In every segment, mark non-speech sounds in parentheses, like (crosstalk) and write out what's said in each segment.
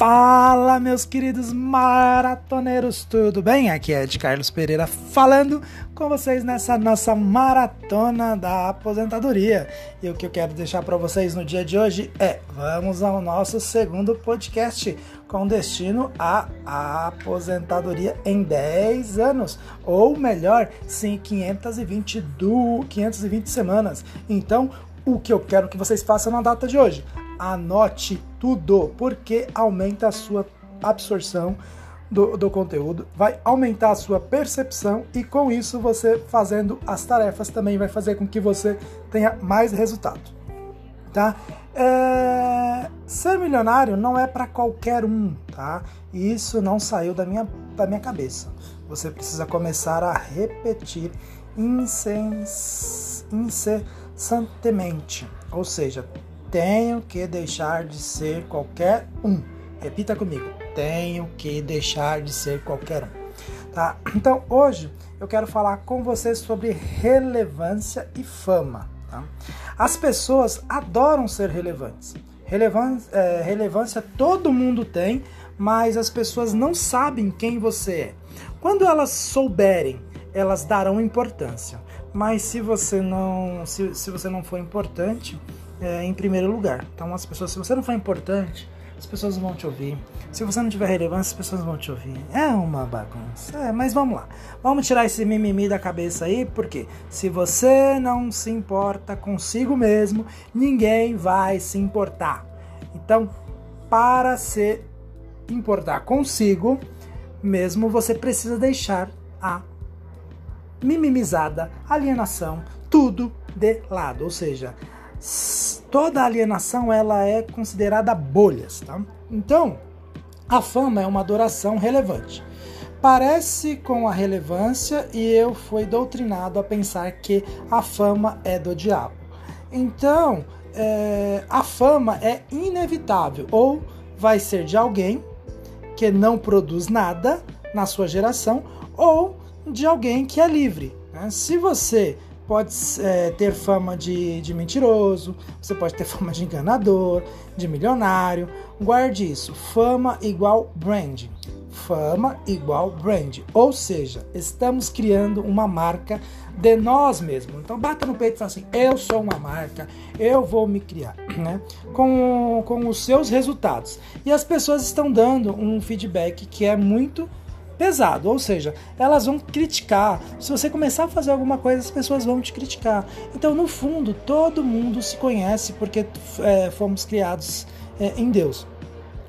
Fala, meus queridos maratoneiros, tudo bem? Aqui é de Carlos Pereira falando com vocês nessa nossa maratona da aposentadoria. E o que eu quero deixar para vocês no dia de hoje é: vamos ao nosso segundo podcast com destino à aposentadoria em 10 anos, ou melhor, sim, 520, do, 520 semanas. Então, o que eu quero que vocês façam na data de hoje? Anote tudo, porque aumenta a sua absorção do, do, conteúdo, vai aumentar a sua percepção e com isso você fazendo as tarefas também vai fazer com que você tenha mais resultado, tá? É... Ser milionário não é para qualquer um, tá? Isso não saiu da minha, da minha cabeça. Você precisa começar a repetir incessantemente, ou seja, tenho que deixar de ser qualquer um. Repita comigo. Tenho que deixar de ser qualquer um. Tá? Então, hoje eu quero falar com vocês sobre relevância e fama. Tá? As pessoas adoram ser relevantes. Relevância, é, relevância todo mundo tem, mas as pessoas não sabem quem você é. Quando elas souberem, elas darão importância. Mas se você não, se, se você não for importante, é, em primeiro lugar. Então, as pessoas, se você não for importante, as pessoas vão te ouvir. Se você não tiver relevância, as pessoas vão te ouvir. É uma bagunça. É, mas vamos lá. Vamos tirar esse mimimi da cabeça aí, porque se você não se importa consigo mesmo, ninguém vai se importar. Então, para se importar consigo mesmo, você precisa deixar a mimimizada, alienação, tudo de lado. Ou seja, toda alienação ela é considerada bolhas, tá? Então, a fama é uma adoração relevante. Parece com a relevância e eu fui doutrinado a pensar que a fama é do diabo. Então, é, a fama é inevitável ou vai ser de alguém que não produz nada na sua geração ou de alguém que é livre. Né? Se você pode é, ter fama de, de mentiroso, você pode ter (laughs) fama de enganador, de milionário. Guarde isso: fama igual brand. Fama igual brand. Ou seja, estamos criando uma marca de nós mesmos. Então bata no peito e fala assim: eu sou uma marca, eu vou me criar, (clears throat) né? Com, com os seus resultados. E as pessoas estão dando um feedback que é muito pesado, ou seja, elas vão criticar. Se você começar a fazer alguma coisa, as pessoas vão te criticar. Então, no fundo, todo mundo se conhece porque é, fomos criados é, em Deus.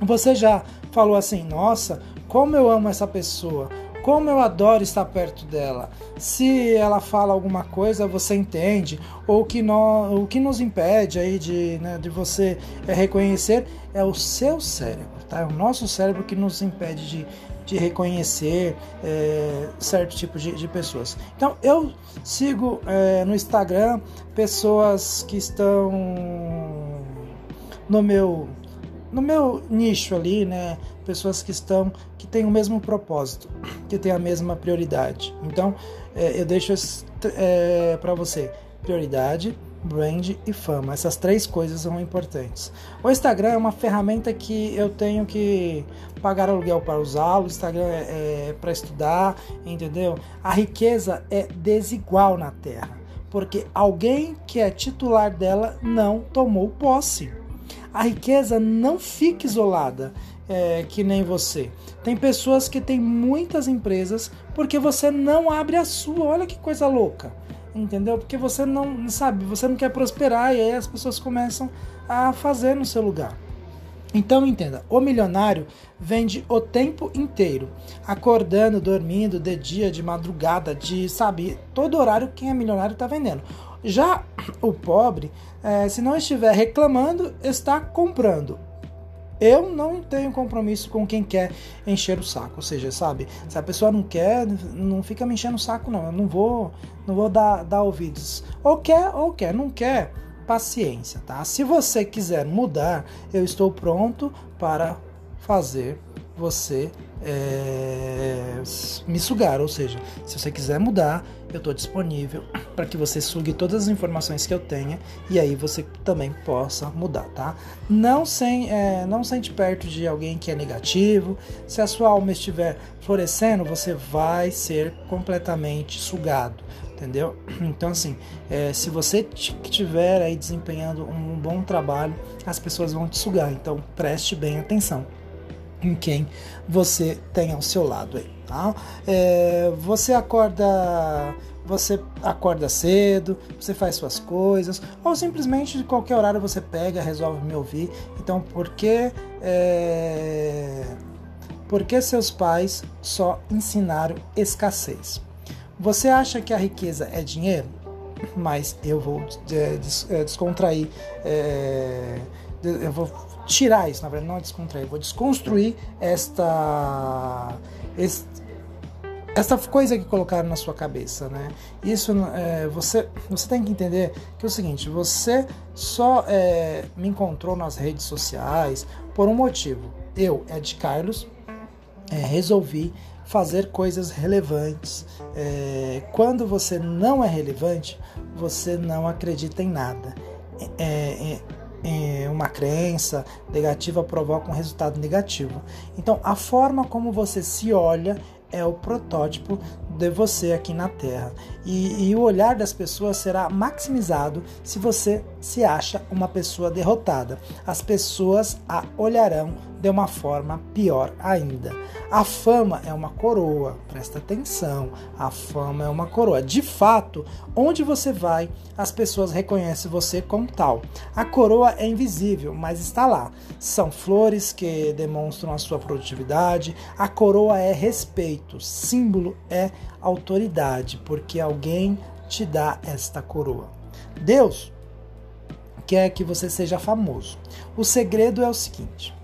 Você já falou assim: nossa, como eu amo essa pessoa, como eu adoro estar perto dela. Se ela fala alguma coisa, você entende, ou que nós, o que nos impede aí de, né, de você é, reconhecer é o seu cérebro, tá? É o nosso cérebro que nos impede de de reconhecer é, certo tipo de, de, pessoas. Então eu sigo é, no Instagram pessoas que estão no meu no meu nicho ali, né? Pessoas que estão que têm o mesmo propósito, que têm a mesma prioridade. Então é, eu deixo é, para você prioridade brand e fama. Essas três coisas são importantes. O Instagram é uma ferramenta que eu tenho que pagar aluguel para usá-lo. O Instagram é, é para estudar, entendeu? A riqueza é desigual na Terra, porque alguém que é titular dela não tomou posse. A riqueza não fica isolada. É, que nem você. Tem pessoas que têm muitas empresas porque você não abre a sua. Olha que coisa louca entendeu? Porque você não sabe, você não quer prosperar e aí as pessoas começam a fazer no seu lugar. Então entenda, o milionário vende o tempo inteiro, acordando, dormindo, de dia, de madrugada, de sabe, todo horário quem é milionário está vendendo. Já o pobre, é, se não estiver reclamando, está comprando. Eu não tenho compromisso com quem quer encher o saco. Ou seja, sabe, se a pessoa não quer, não fica me enchendo o saco, não. Eu não vou, não vou dar, dar ouvidos. Ou quer, ou quer, não quer, paciência, tá? Se você quiser mudar, eu estou pronto para fazer você é, me sugar. Ou seja, se você quiser mudar, eu estou disponível (clears throat) para que você sugue todas as informações que eu tenha e aí você também possa mudar, tá? Não, sem, é, não sente perto de alguém que é negativo. Se a sua alma estiver florescendo, você vai ser completamente sugado entendeu? (clears throat) Então, assim, é, se você estiver aí desempenhando um bom trabalho, as pessoas vão te sugar. Então, preste bem atenção em quem você tem ao seu lado aí, tá? É, você acorda você acorda cedo, você faz suas coisas, ou simplesmente de qualquer horário você pega, resolve me ouvir. Então, por que, é, por que seus pais só ensinaram escassez? Você acha que a riqueza é dinheiro? Mas eu vou é, é, descontrair, é, eu vou tirar isso, na verdade, não é descontrair, vou desconstruir esta, esta coisa que colocaram na sua cabeça, né? Isso é, você você tem que entender que é o seguinte, você só é, me encontrou nas redes sociais por um motivo. Eu, Ed Carlos, é, resolvi fazer coisas relevantes. É, quando você não é relevante, você não acredita em nada. É, é, uma crença negativa provoca um resultado negativo. Então, a forma como você se olha é o protótipo de você aqui na Terra. E, e, o olhar das pessoas será maximizado se você se acha uma pessoa derrotada. As pessoas a olharão de uma forma pior ainda. A fama é uma coroa, presta atenção. A fama é uma coroa. De fato, onde você vai, as pessoas reconhecem você como tal. A coroa é invisível, mas está lá. São flores que demonstram a sua produtividade. A coroa é respeito, símbolo é autoridade, porque alguém te dá esta coroa. Deus quer que você seja famoso. O segredo é o seguinte: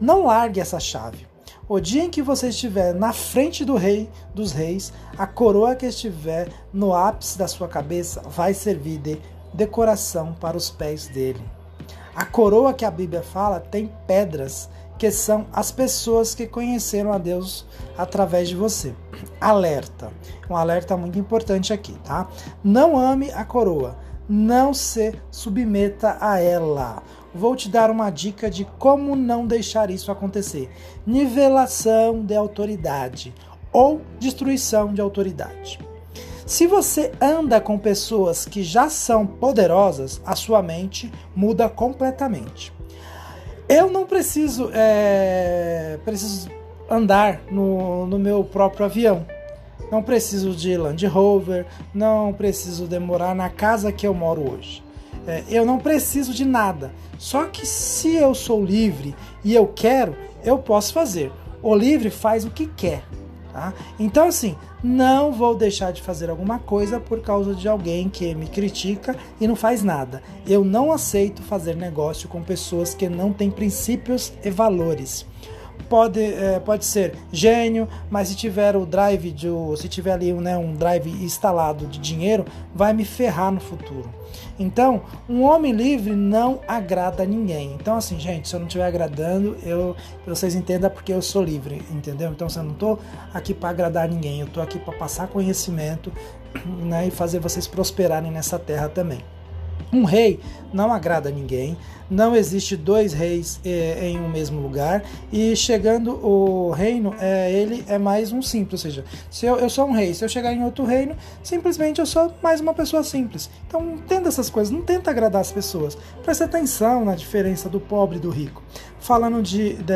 não largue essa chave. O dia em que você estiver na frente do rei dos reis, a coroa que estiver no ápice da sua cabeça vai servir de decoração para os pés dele. A coroa que a Bíblia fala tem pedras que são as pessoas que conheceram a Deus através de você. Alerta. Um alerta muito importante aqui, tá? Não ame a coroa, não se submeta a ela vou te dar uma dica de como não deixar isso acontecer: nivelação de autoridade ou destruição de autoridade. Se você anda com pessoas que já são poderosas, a sua mente muda completamente. Eu não preciso, é, preciso andar no, no meu próprio avião. Não preciso de Land Rover, não preciso demorar na casa que eu moro hoje. É, eu não preciso de nada. Só que se eu sou livre e eu quero, eu posso fazer. O livre faz o que quer. Tá? Então, assim, não vou deixar de fazer alguma coisa por causa de alguém que me critica e não faz nada. Eu não aceito fazer negócio com pessoas que não têm princípios e valores pode, é, pode ser gênio, mas se tiver o drive de, se tiver ali né, um drive instalado de dinheiro, vai me ferrar no futuro. Então, um homem livre não agrada ninguém. Então, assim, gente, se eu não estiver agradando, eu, vocês entendam porque eu sou livre, entendeu? Então, assim, eu não estou aqui para agradar ninguém, eu estou aqui para passar conhecimento né, e fazer vocês prosperarem nessa terra também. Um rei não agrada ninguém, não existe dois reis é, em um mesmo lugar e chegando o reino, é, ele é mais um simples, ou seja, se eu, eu sou um rei, se eu chegar em outro reino, simplesmente eu sou mais uma pessoa simples. Então entenda essas coisas, não tenta agradar as pessoas. Preste atenção na diferença do pobre e do rico. Falando de, de,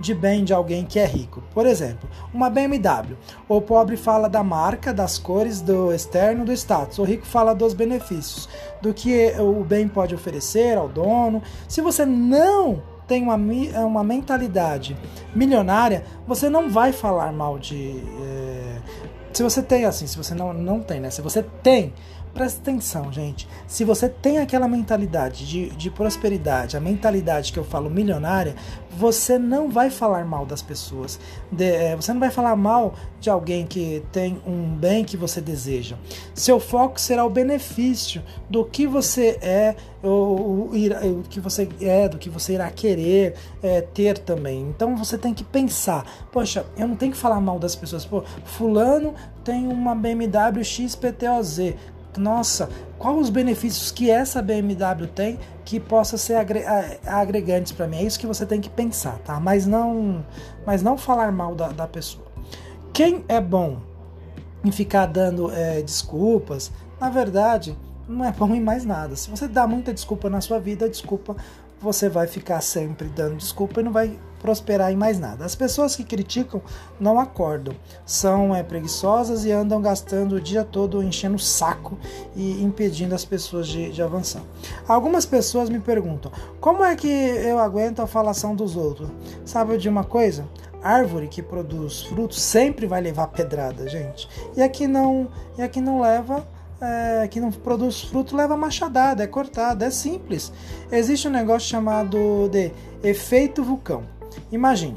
de bem de alguém que é rico. Por exemplo, uma BMW. O pobre fala da marca, das cores, do externo, do status. O rico fala dos benefícios, do que o bem pode oferecer ao dono. Se você não tem uma, uma mentalidade milionária, você não vai falar mal de. É... Se você tem assim, se você não, não tem, né? Se você tem, presta atenção, gente. Se você tem aquela mentalidade de, de prosperidade, a mentalidade que eu falo milionária, você não vai falar mal das pessoas. De, é, você não vai falar mal de alguém que tem um bem que você deseja. Seu foco será o benefício do que você é, o, que você é, do que você irá querer é, ter também. Então você tem que pensar, poxa, eu não tenho que falar mal das pessoas. Pô, fulano tem uma BMW XPTOZ nossa, qual os benefícios que essa BMW tem que possa ser agregantes para mim? É isso que você tem que pensar, tá? Mas não, mas não falar mal da, da pessoa. Quem é bom em ficar dando é, desculpas, na verdade, não é bom em mais nada. Se você dá muita desculpa na sua vida, desculpa você vai ficar sempre dando desculpa e não vai prosperar em mais nada. As pessoas que criticam não acordam, são é, preguiçosas e andam gastando o dia todo enchendo o saco e impedindo as pessoas de, de avançar. Algumas pessoas me perguntam: como é que eu aguento a falação dos outros? Sabe de uma coisa? árvore que produz frutos sempre vai levar pedrada, gente. E aqui não, e aqui não leva é, que não produz fruto leva machadada, é cortada, é simples. Existe um negócio chamado de efeito vulcão. Imagine,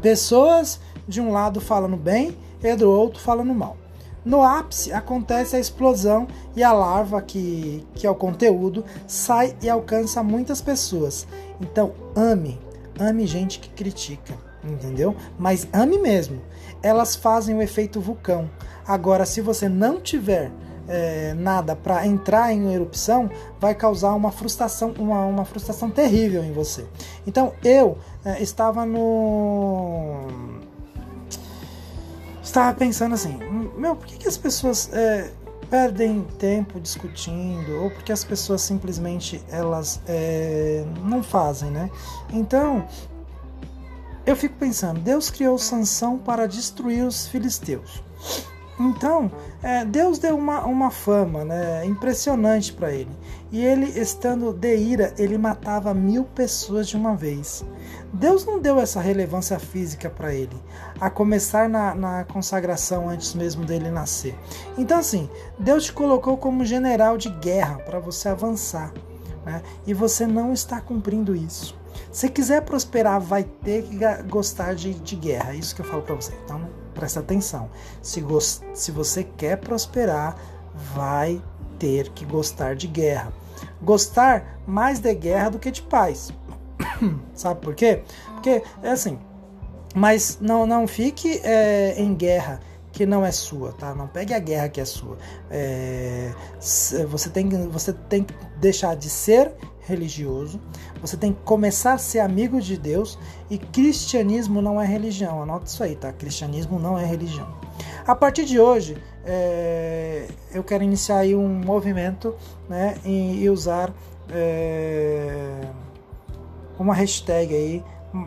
pessoas de um lado falando bem e do outro falando mal. No ápice acontece a explosão e a larva, que, que é o conteúdo, sai e alcança muitas pessoas. Então, ame, ame gente que critica, entendeu? Mas ame mesmo. Elas fazem o efeito vulcão. Agora, se você não tiver é, nada para entrar em erupção, vai causar uma frustração, uma, uma frustração terrível em você. Então eu é, estava no. Estava pensando assim, meu, por que, que as pessoas é, perdem tempo discutindo ou porque as pessoas simplesmente elas é, não fazem, né? Então eu fico pensando, Deus criou Sansão para destruir os filisteus. Então, é, Deus deu uma, uma fama né, impressionante para ele. E ele, estando de ira, ele matava mil pessoas de uma vez. Deus não deu essa relevância física para ele, a começar na, na consagração antes mesmo dele nascer. Então, assim, Deus te colocou como general de guerra para você avançar. Né? E você não está cumprindo isso. Se quiser prosperar, vai ter que gostar de, de guerra. É isso que eu falo para você. Então, presta atenção. Se, se você quer prosperar, vai ter que gostar de guerra. Gostar mais de guerra do que de paz. (coughs) Sabe por quê? Porque é assim. Mas não, não fique é, em guerra que não é sua, tá? Não pegue a guerra que é sua. É, você, tem, você tem que deixar de ser religioso, você tem que começar a ser amigo de Deus e cristianismo não é religião. Anota isso aí, tá? Cristianismo não é religião. A partir de hoje, é, eu quero iniciar aí um movimento né, e, usar é, uma hashtag aí,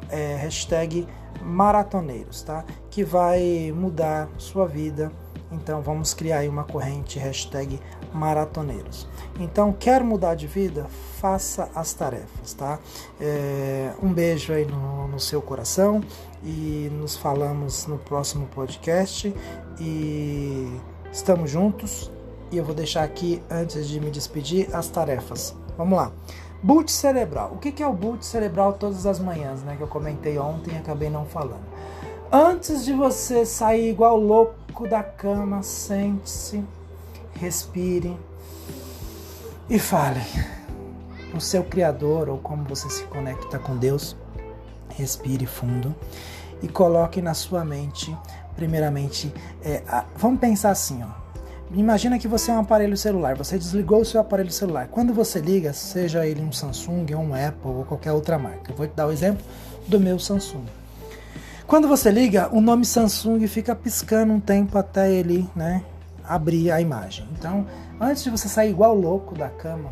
é, hashtag maratoneiros, tá? Que vai mudar sua vida. Então vamos criar aí uma corrente hashtag maratoneiros. Então, quer mudar de vida? Faça as tarefas, tá? É, um beijo aí no, no seu coração e nos falamos no próximo podcast. E estamos juntos. E eu vou deixar aqui, antes de me despedir, as tarefas. Vamos lá. Boot cerebral. O que é o boot cerebral todas as manhãs, né? Que eu comentei ontem e acabei não falando. Antes de você sair igual louco da cama, sente-se, respire e fale. O seu Criador ou como você se conecta com Deus. Respire fundo e coloque na sua mente, primeiramente, é, a, vamos pensar assim, ó Imagina que você é um aparelho celular, você desligou o seu aparelho celular. Quando você liga, seja ele um Samsung, um Apple ou qualquer outra marca. Eu vou te dar o exemplo do meu Samsung. Quando você liga, o nome Samsung fica piscando um tempo até ele né, abrir a imagem. Então, antes de você sair igual louco da cama,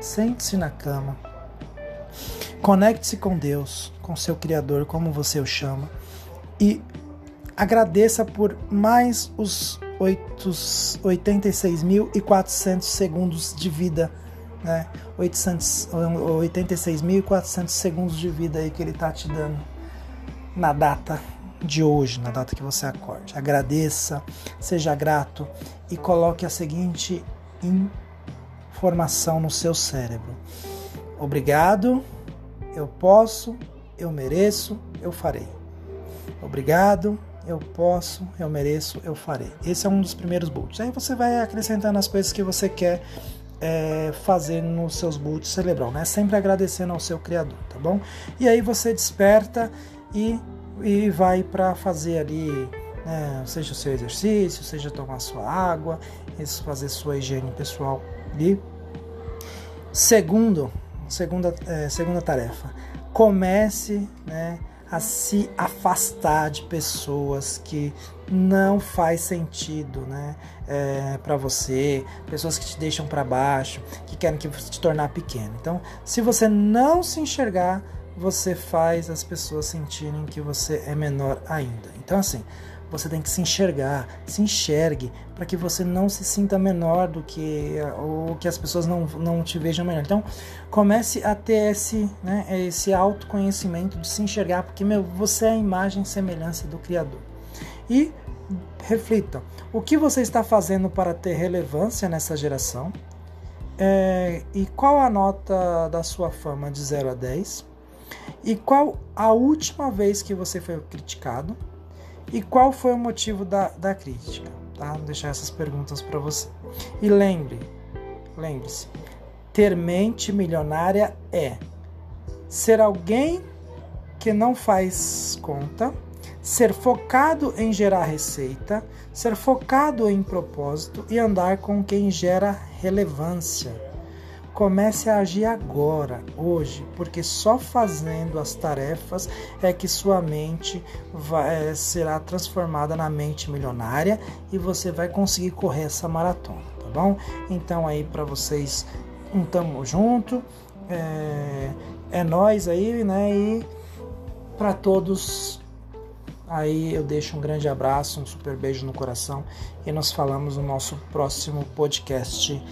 sente-se na cama, conecte-se com Deus, com seu Criador, como você o chama, e agradeça por mais os 86.400 segundos de vida, né? 86.400 segundos de vida aí que ele tá te dando na data de hoje, na data que você acorde. Agradeça, seja grato e coloque a seguinte informação no seu cérebro. Obrigado, eu posso, eu mereço, eu farei. Obrigado, eu posso, eu mereço, eu farei. Esse é um dos primeiros bullets. Aí você vai acrescentando as coisas que você quer é, fazer nos seus bullets cerebral, né? Sempre agradecendo ao seu criador, tá bom? E aí você desperta e, e vai para fazer ali, né, seja o seu exercício, seja tomar sua água, fazer sua higiene pessoal. E segundo, segunda, é, segunda tarefa, comece, né? a se afastar de pessoas que não faz sentido, né, é, para você, pessoas que te deixam para baixo, que querem que você te tornar pequeno. Então, se você não se enxergar, você faz as pessoas sentirem que você é menor ainda. Então, assim, você tem que se enxergar, se enxergue, para que você não se sinta menor do que ou que as pessoas não, não te vejam melhor. Então, comece a ter esse, né, esse autoconhecimento de se enxergar, porque meu, você é a imagem e semelhança do Criador. E reflita: o que você está fazendo para ter relevância nessa geração? É, e qual a nota da sua fama de 0 a 10? E qual a última vez que você foi criticado? E qual foi o motivo da, da crítica? Tá? Vou deixar essas perguntas para você. E lembre, lembre-se, ter mente milionária é ser alguém que não faz conta, ser focado em gerar receita, ser focado em propósito e andar com quem gera relevância. Comece a agir agora, hoje, porque só fazendo as tarefas é que sua mente vai, é, será transformada na mente milionária e você vai conseguir correr essa maratona, tá bom? Então aí para vocês, um tamo junto, é, é nós aí, né? E para todos Aí eu deixo um grande abraço, um super beijo no coração e nos falamos no nosso próximo podcast.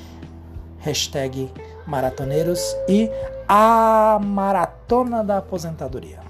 Hashtag maratoneiros e a maratona da aposentadoria.